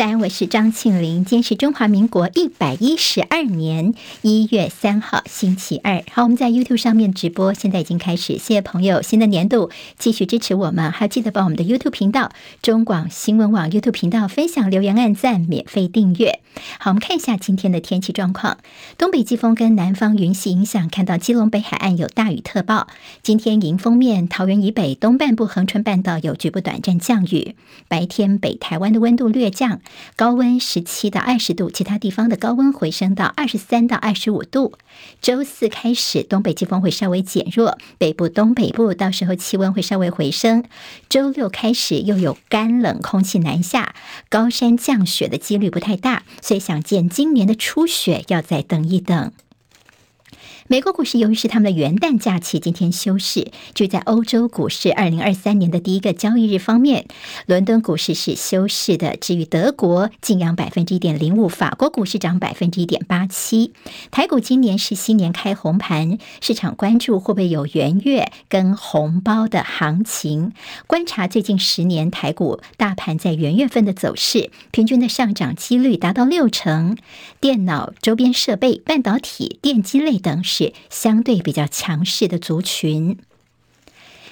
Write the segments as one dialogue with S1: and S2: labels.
S1: 在安，我是张庆玲。今天是中华民国一百一十二年一月三号，星期二。好，我们在 YouTube 上面直播，现在已经开始。谢谢朋友，新的年度继续支持我们，还记得帮我们的 YouTube 频道中广新闻网 YouTube 频道分享、留言、按赞、免费订阅。好，我们看一下今天的天气状况。东北季风跟南方云系影响，看到基隆北海岸有大雨特报。今天迎风面，桃园以北、东半部恒春半岛有局部短暂降雨。白天北台湾的温度略降。高温十七到二十度，其他地方的高温回升到二十三到二十五度。周四开始，东北季风会稍微减弱，北部、东北部到时候气温会稍微回升。周六开始又有干冷空气南下，高山降雪的几率不太大，所以想见今年的初雪要再等一等。美国股市由于是他们的元旦假期，今天休市。就在欧洲股市二零二三年的第一个交易日方面，伦敦股市是休市的。至于德国，劲扬百分之一点零五；法国股市涨百分之一点八七。台股今年是新年开红盘，市场关注会不会有元月跟红包的行情。观察最近十年台股大盘在元月份的走势，平均的上涨几率达到六成。电脑周边设备、半导体、电机类等相对比较强势的族群。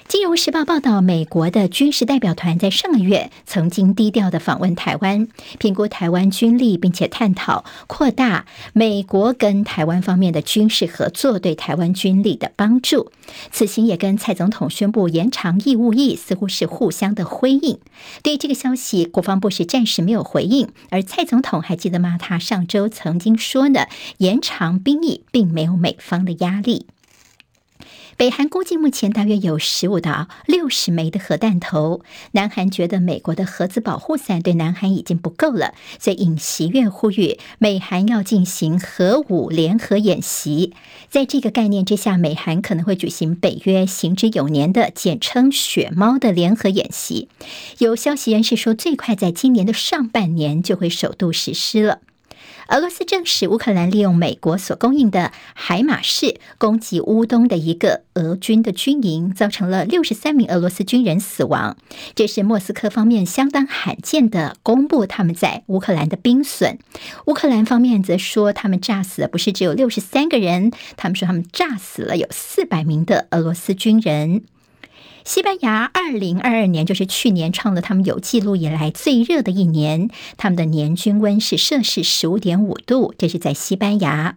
S1: 金融时报报道，美国的军事代表团在上个月曾经低调的访问台湾，评估台湾军力，并且探讨扩大美国跟台湾方面的军事合作对台湾军力的帮助。此行也跟蔡总统宣布延长义务役，似乎是互相的辉映。对于这个消息，国防部是暂时没有回应。而蔡总统还记得吗？他上周曾经说呢，延长兵役并没有美方的压力。北韩估计目前大约有十五到六十枚的核弹头。南韩觉得美国的核子保护伞对南韩已经不够了，所以尹锡悦呼吁美韩要进行核武联合演习。在这个概念之下，美韩可能会举行北约行之有年的简称“雪猫”的联合演习。有消息人士说，最快在今年的上半年就会首度实施了。俄罗斯证实，乌克兰利用美国所供应的海马式攻击乌东的一个俄军的军营，造成了六十三名俄罗斯军人死亡。这是莫斯科方面相当罕见的公布他们在乌克兰的兵损。乌克兰方面则说，他们炸死的不是只有六十三个人，他们说他们炸死了有四百名的俄罗斯军人。西班牙二零二二年就是去年创了他们有记录以来最热的一年，他们的年均温是摄氏十五点五度，这是在西班牙。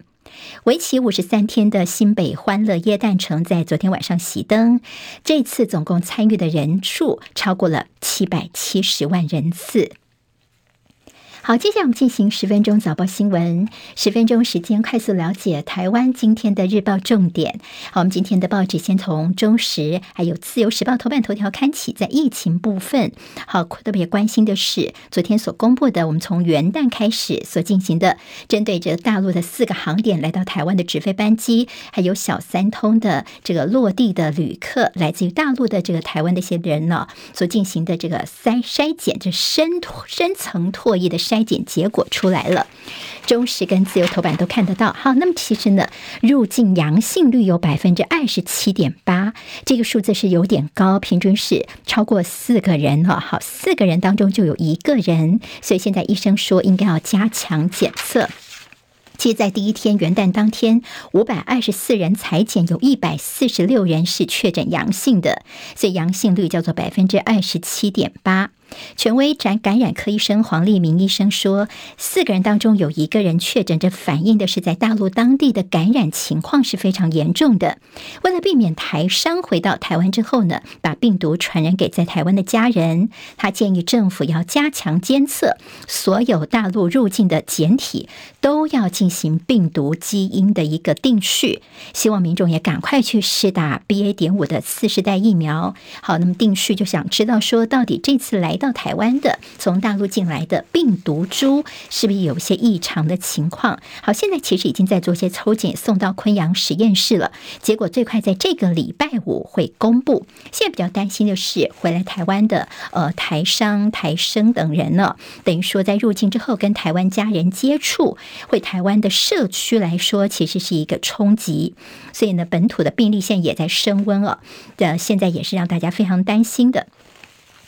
S1: 为期五十三天的新北欢乐耶诞城在昨天晚上熄灯，这次总共参与的人数超过了七百七十万人次。好，接下来我们进行十分钟早报新闻。十分钟时间，快速了解台湾今天的日报重点。好，我们今天的报纸先从中时还有自由时报头版头条看起，在疫情部分，好，特别关心的是昨天所公布的，我们从元旦开始所进行的，针对着大陆的四个航点来到台湾的直飞班机，还有小三通的这个落地的旅客，来自于大陆的这个台湾的一些人呢，所进行的这个筛筛检，这深深层唾液的。筛检结果出来了，中时跟自由头版都看得到。好，那么其实呢，入境阳性率有百分之二十七点八，这个数字是有点高，平均是超过四个人了。好，四个人当中就有一个人，所以现在医生说应该要加强检测。其实，在第一天元旦当天，五百二十四人采检，有一百四十六人是确诊阳性的，所以阳性率叫做百分之二十七点八。权威展感染科医生黄立明医生说，四个人当中有一个人确诊，这反映的是在大陆当地的感染情况是非常严重的。为了避免台商回到台湾之后呢，把病毒传染给在台湾的家人，他建议政府要加强监测，所有大陆入境的检体都要进行病毒基因的一个定序。希望民众也赶快去施打 BA. 点五的次世代疫苗。好，那么定序就想知道说，到底这次来。到台湾的从大陆进来的病毒株是不是有些异常的情况？好，现在其实已经在做些抽检，送到昆阳实验室了。结果最快在这个礼拜五会公布。现在比较担心的是，回来台湾的呃台商、台生等人呢，等于说在入境之后跟台湾家人接触，回台湾的社区来说，其实是一个冲击。所以呢，本土的病例现在也在升温了。的现在也是让大家非常担心的。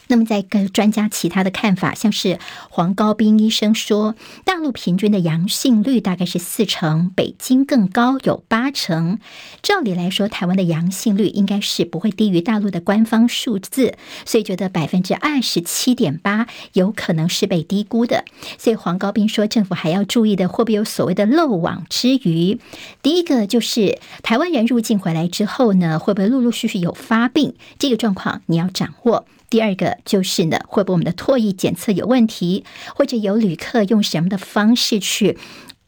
S1: 那么，在跟专家其他的看法，像是黄高斌医生说，大陆平均的阳性率大概是四成，北京更高，有八成。照理来说，台湾的阳性率应该是不会低于大陆的官方数字，所以觉得百分之二十七点八有可能是被低估的。所以黄高斌说，政府还要注意的，会不会有所谓的漏网之鱼？第一个就是台湾人入境回来之后呢，会不会陆陆续续有发病？这个状况你要掌握。第二个就是呢，会不会我们的唾液检测有问题，或者有旅客用什么的方式去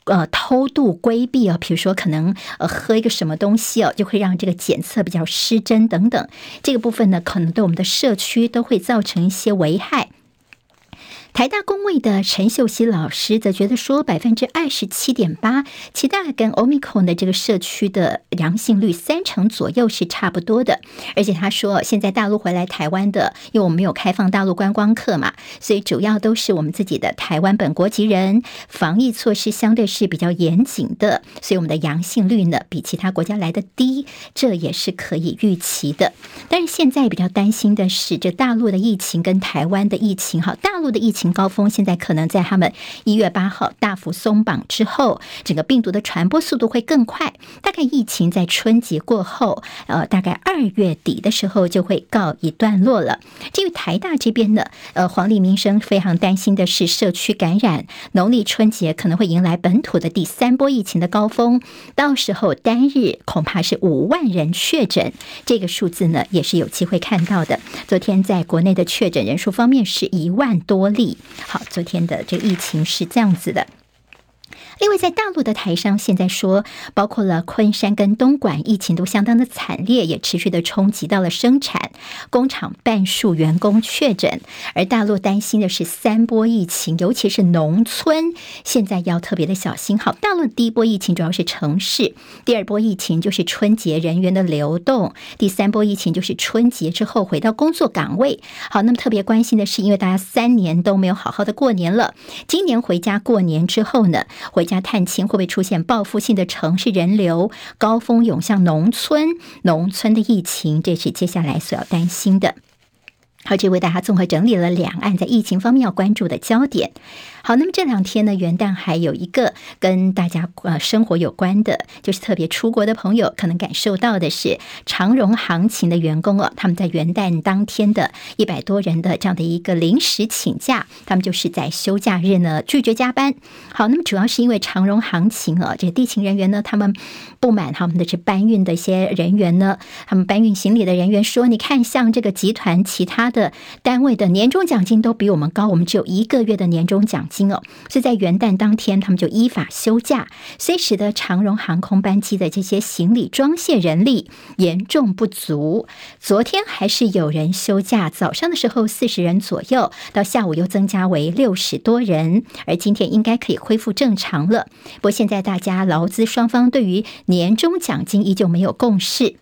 S1: 呃偷渡规避哦？比如说可能呃喝一个什么东西哦，就会让这个检测比较失真等等。这个部分呢，可能对我们的社区都会造成一些危害。台大工位的陈秀熙老师则觉得说，百分之二十七点八，其大跟 Omicron 的这个社区的阳性率三成左右是差不多的。而且他说，现在大陆回来台湾的，因为我们没有开放大陆观光客嘛，所以主要都是我们自己的台湾本国籍人，防疫措施相对是比较严谨的，所以我们的阳性率呢比其他国家来的低，这也是可以预期的。但是现在比较担心的是，这大陆的疫情跟台湾的疫情，哈，大陆的疫情。高峰现在可能在他们一月八号大幅松绑之后，整个病毒的传播速度会更快。大概疫情在春节过后，呃，大概二月底的时候就会告一段落了。至于台大这边呢，呃，黄立民生非常担心的是社区感染，农历春节可能会迎来本土的第三波疫情的高峰，到时候单日恐怕是五万人确诊，这个数字呢也是有机会看到的。昨天在国内的确诊人数方面是一万多例。好，昨天的这个疫情是这样子的。另外，在大陆的台商现在说，包括了昆山跟东莞，疫情都相当的惨烈，也持续的冲击到了生产工厂，半数员工确诊。而大陆担心的是三波疫情，尤其是农村，现在要特别的小心。好，大陆第一波疫情主要是城市，第二波疫情就是春节人员的流动，第三波疫情就是春节之后回到工作岗位。好，那么特别关心的是，因为大家三年都没有好好的过年了，今年回家过年之后呢，回家探亲会不会出现报复性的城市人流高峰涌向农村？农村的疫情，这是接下来所要担心的。好，这为大家综合整理了两岸在疫情方面要关注的焦点。好，那么这两天呢，元旦还有一个跟大家呃生活有关的，就是特别出国的朋友可能感受到的是长荣航勤的员工哦，他们在元旦当天的一百多人的这样的一个临时请假，他们就是在休假日呢拒绝加班。好，那么主要是因为长荣航勤啊，这地勤人员呢，他们不满他们的这搬运的一些人员呢，他们搬运行李的人员说，你看像这个集团其他的单位的年终奖金都比我们高，我们只有一个月的年终奖金。金哦，所以在元旦当天，他们就依法休假，所以使得长荣航空班机的这些行李装卸人力严重不足。昨天还是有人休假，早上的时候四十人左右，到下午又增加为六十多人，而今天应该可以恢复正常了。不过现在大家劳资双方对于年终奖金依旧没有共识。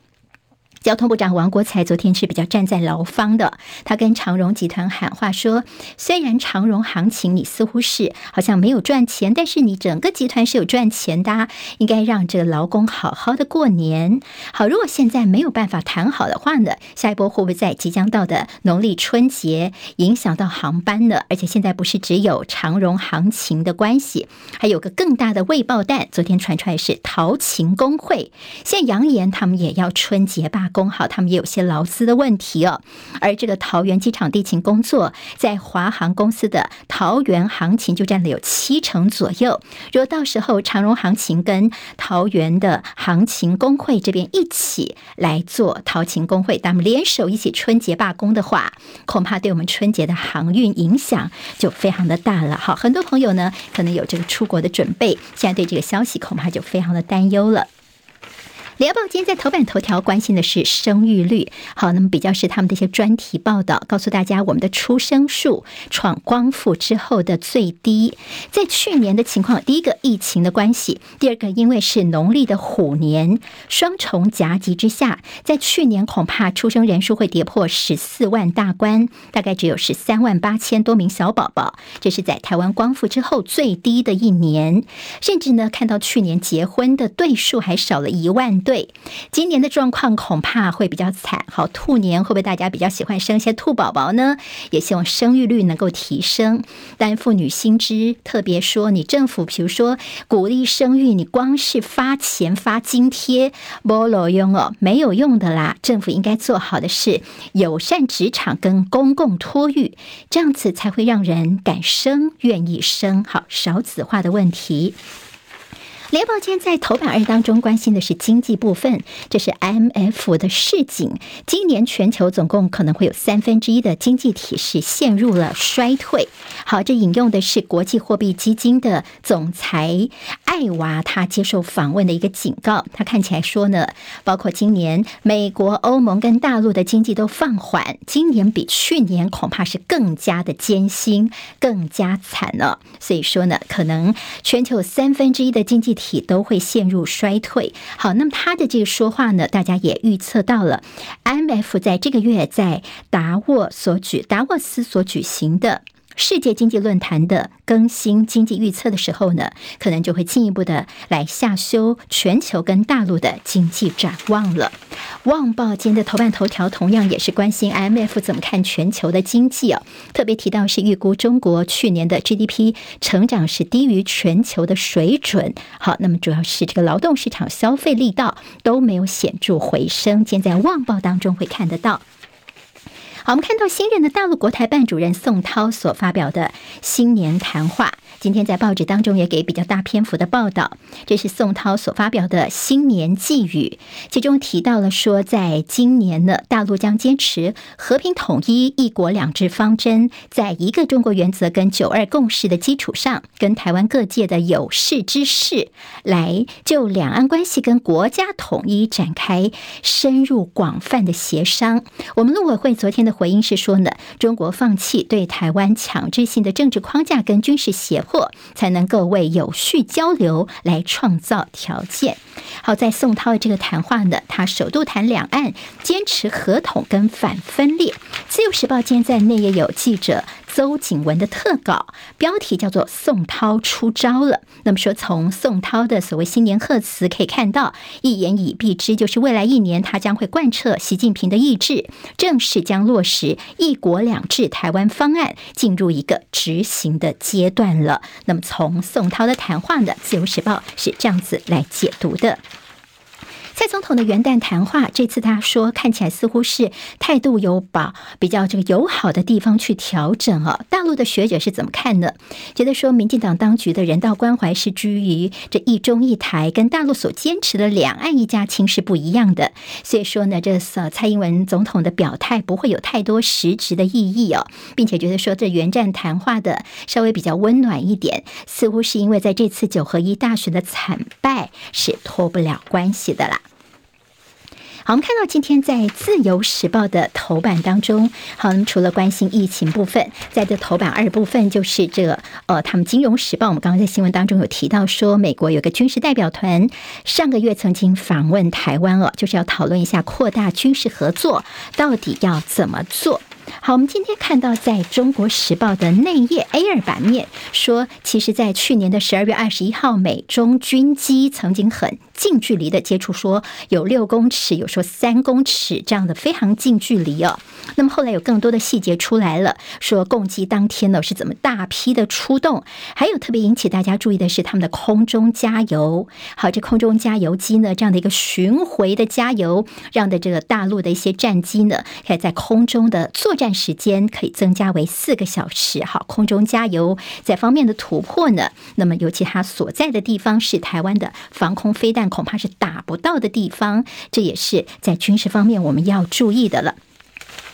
S1: 交通部长王国材昨天是比较站在劳方的，他跟长荣集团喊话说：“虽然长荣行情你似乎是好像没有赚钱，但是你整个集团是有赚钱的，应该让这个劳工好好的过年。好，如果现在没有办法谈好的话呢，下一波会不会在即将到的农历春节影响到航班呢？而且现在不是只有长荣行情的关系，还有个更大的未爆弹，昨天传出来是桃勤工会，现在扬言他们也要春节罢。”工好，他们也有些劳资的问题哦。而这个桃园机场地勤工作，在华航公司的桃园行情就占了有七成左右。如果到时候长荣行情跟桃园的行情工会这边一起来做桃勤工会，他们联手一起春节罢工的话，恐怕对我们春节的航运影响就非常的大了。好，很多朋友呢可能有这个出国的准备，现在对这个消息恐怕就非常的担忧了。联合报今天在头版头条关心的是生育率，好，那么比较是他们的一些专题报道，告诉大家我们的出生数创光复之后的最低，在去年的情况，第一个疫情的关系，第二个因为是农历的虎年，双重夹击之下，在去年恐怕出生人数会跌破十四万大关，大概只有十三万八千多名小宝宝，这是在台湾光复之后最低的一年，甚至呢看到去年结婚的对数还少了一万。对。今年的状况恐怕会比较惨。好，兔年会不会大家比较喜欢生一些兔宝宝呢？也希望生育率能够提升。但妇女心知，特别说你政府，比如说鼓励生育，你光是发钱发津贴，没路用哦，没有用的啦。政府应该做好的是友善职场跟公共托育，这样子才会让人敢生、愿意生。好，少子化的问题。联报今天在头版二当中关心的是经济部分，这是 IMF 的市井，今年全球总共可能会有三分之一的经济体是陷入了衰退。好，这引用的是国际货币基金的总裁艾娃，他接受访问的一个警告。他看起来说呢，包括今年美国、欧盟跟大陆的经济都放缓，今年比去年恐怕是更加的艰辛、更加惨了。所以说呢，可能全球三分之一的经济体。体都会陷入衰退。好，那么他的这个说话呢，大家也预测到了。IMF 在这个月在达沃所举达沃斯所举行的。世界经济论坛的更新经济预测的时候呢，可能就会进一步的来下修全球跟大陆的经济展望了。《旺报》今天的头版头条同样也是关心 IMF 怎么看全球的经济哦，特别提到是预估中国去年的 GDP 成长是低于全球的水准。好，那么主要是这个劳动市场消费力道都没有显著回升，今天在《旺报》当中会看得到。好，我们看到新任的大陆国台办主任宋涛所发表的新年谈话。今天在报纸当中也给比较大篇幅的报道，这是宋涛所发表的新年寄语，其中提到了说，在今年呢，大陆将坚持和平统一、一国两制方针，在一个中国原则跟九二共识的基础上，跟台湾各界的有识之士来就两岸关系跟国家统一展开深入广泛的协商。我们陆委会昨天的回应是说呢，中国放弃对台湾强制性的政治框架跟军事胁迫。才能够为有序交流来创造条件。好，在宋涛的这个谈话呢，他首度谈两岸，坚持合同跟反分裂。自由时报今天在内页有记者。邹景文的特稿标题叫做“宋涛出招了”。那么说，从宋涛的所谓新年贺词可以看到，一言以蔽之，就是未来一年他将会贯彻习近平的意志，正式将落实“一国两制”台湾方案进入一个执行的阶段了。那么，从宋涛的谈话呢，《自由时报》是这样子来解读的。蔡总统的元旦谈话，这次他说看起来似乎是态度有把比较这个友好的地方去调整啊。大陆的学者是怎么看呢？觉得说民进党当局的人道关怀是居于这一中一台，跟大陆所坚持的两岸一家亲是不一样的。所以说呢，这次蔡英文总统的表态不会有太多实质的意义哦，并且觉得说这元旦谈话的稍微比较温暖一点，似乎是因为在这次九合一大选的惨败是脱不了关系的啦。好，我们看到今天在《自由时报》的头版当中，好，那么除了关心疫情部分，在这头版二部分就是这个，呃，他们《金融时报》，我们刚刚在新闻当中有提到说，美国有个军事代表团上个月曾经访问台湾了，就是要讨论一下扩大军事合作到底要怎么做。好，我们今天看到在中国时报的内页 A 二版面说，其实，在去年的十二月二十一号，美中军机曾经很近距离的接触，说有六公尺，有说三公尺这样的非常近距离哦。那么后来有更多的细节出来了，说共计当天呢是怎么大批的出动，还有特别引起大家注意的是他们的空中加油。好，这空中加油机呢这样的一个巡回的加油，让的这个大陆的一些战机呢可以在空中的作战时间可以增加为四个小时。好，空中加油在方面的突破呢，那么尤其他所在的地方是台湾的防空飞弹。恐怕是打不到的地方，这也是在军事方面我们要注意的了。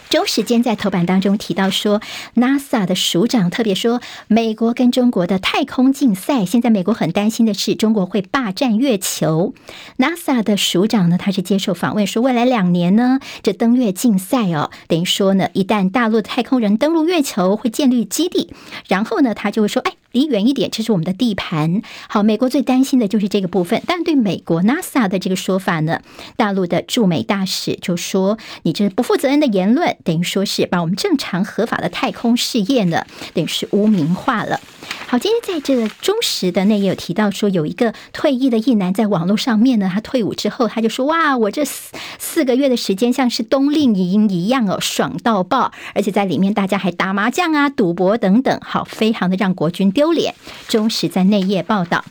S1: 中时间在头版当中提到说，NASA 的署长特别说，美国跟中国的太空竞赛，现在美国很担心的是中国会霸占月球。NASA 的署长呢，他是接受访问说，未来两年呢，这登月竞赛哦，等于说呢，一旦大陆的太空人登陆月球，会建立基地，然后呢，他就会说，哎。离远一点，这是我们的地盘。好，美国最担心的就是这个部分。但对美国 NASA 的这个说法呢，大陆的驻美大使就说：“你这不负责任的言论，等于说是把我们正常合法的太空事业呢，等于是污名化了。”好，今天在这个中时的内页有提到说，有一个退役的役男在网络上面呢，他退伍之后，他就说：“哇，我这四四个月的时间像是冬令营一样哦，爽到爆！而且在里面大家还打麻将啊、赌博等等，好，非常的让国军丢脸。”中时在内页报道。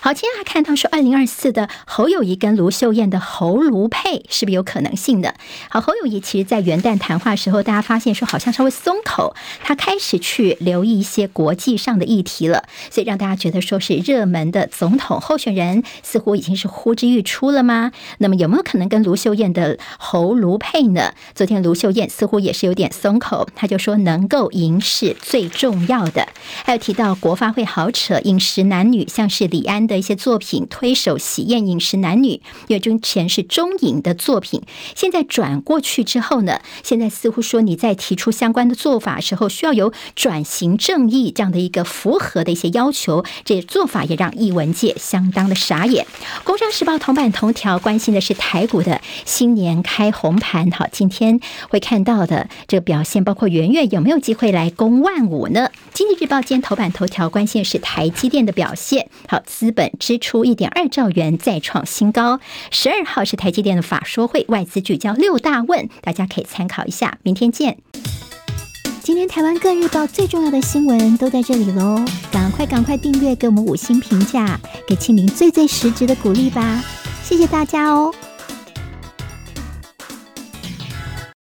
S1: 好，今天还看到说，二零二四的侯友谊跟卢秀燕的侯卢配是不是有可能性的？好，侯友谊其实，在元旦谈话时候，大家发现说好像稍微松口，他开始去留意一些国际上的议题了，所以让大家觉得说是热门的总统候选人似乎已经是呼之欲出了吗？那么有没有可能跟卢秀燕的侯卢配呢？昨天卢秀燕似乎也是有点松口，他就说能够赢是最重要的。还有提到国发会好扯饮食男女，像是李安的。一些作品推手喜宴饮食男女，因为之前是中影的作品，现在转过去之后呢，现在似乎说你在提出相关的做法时候，需要有转型正义这样的一个符合的一些要求，这做法也让艺文界相当的傻眼。工商时报头版头条关心的是台股的新年开红盘，好，今天会看到的这个表现，包括圆圆有没有机会来攻万五呢？经济日报今天头版头条关心的是台积电的表现，好，资本。支出一点二兆元再创新高。十二号是台积电的法说会，外资聚焦六大问，大家可以参考一下。明天见。今天台湾各日报最重要的新闻都在这里喽，赶快赶快订阅，给我们五星评价，给庆明最最实质的鼓励吧。谢谢大家哦。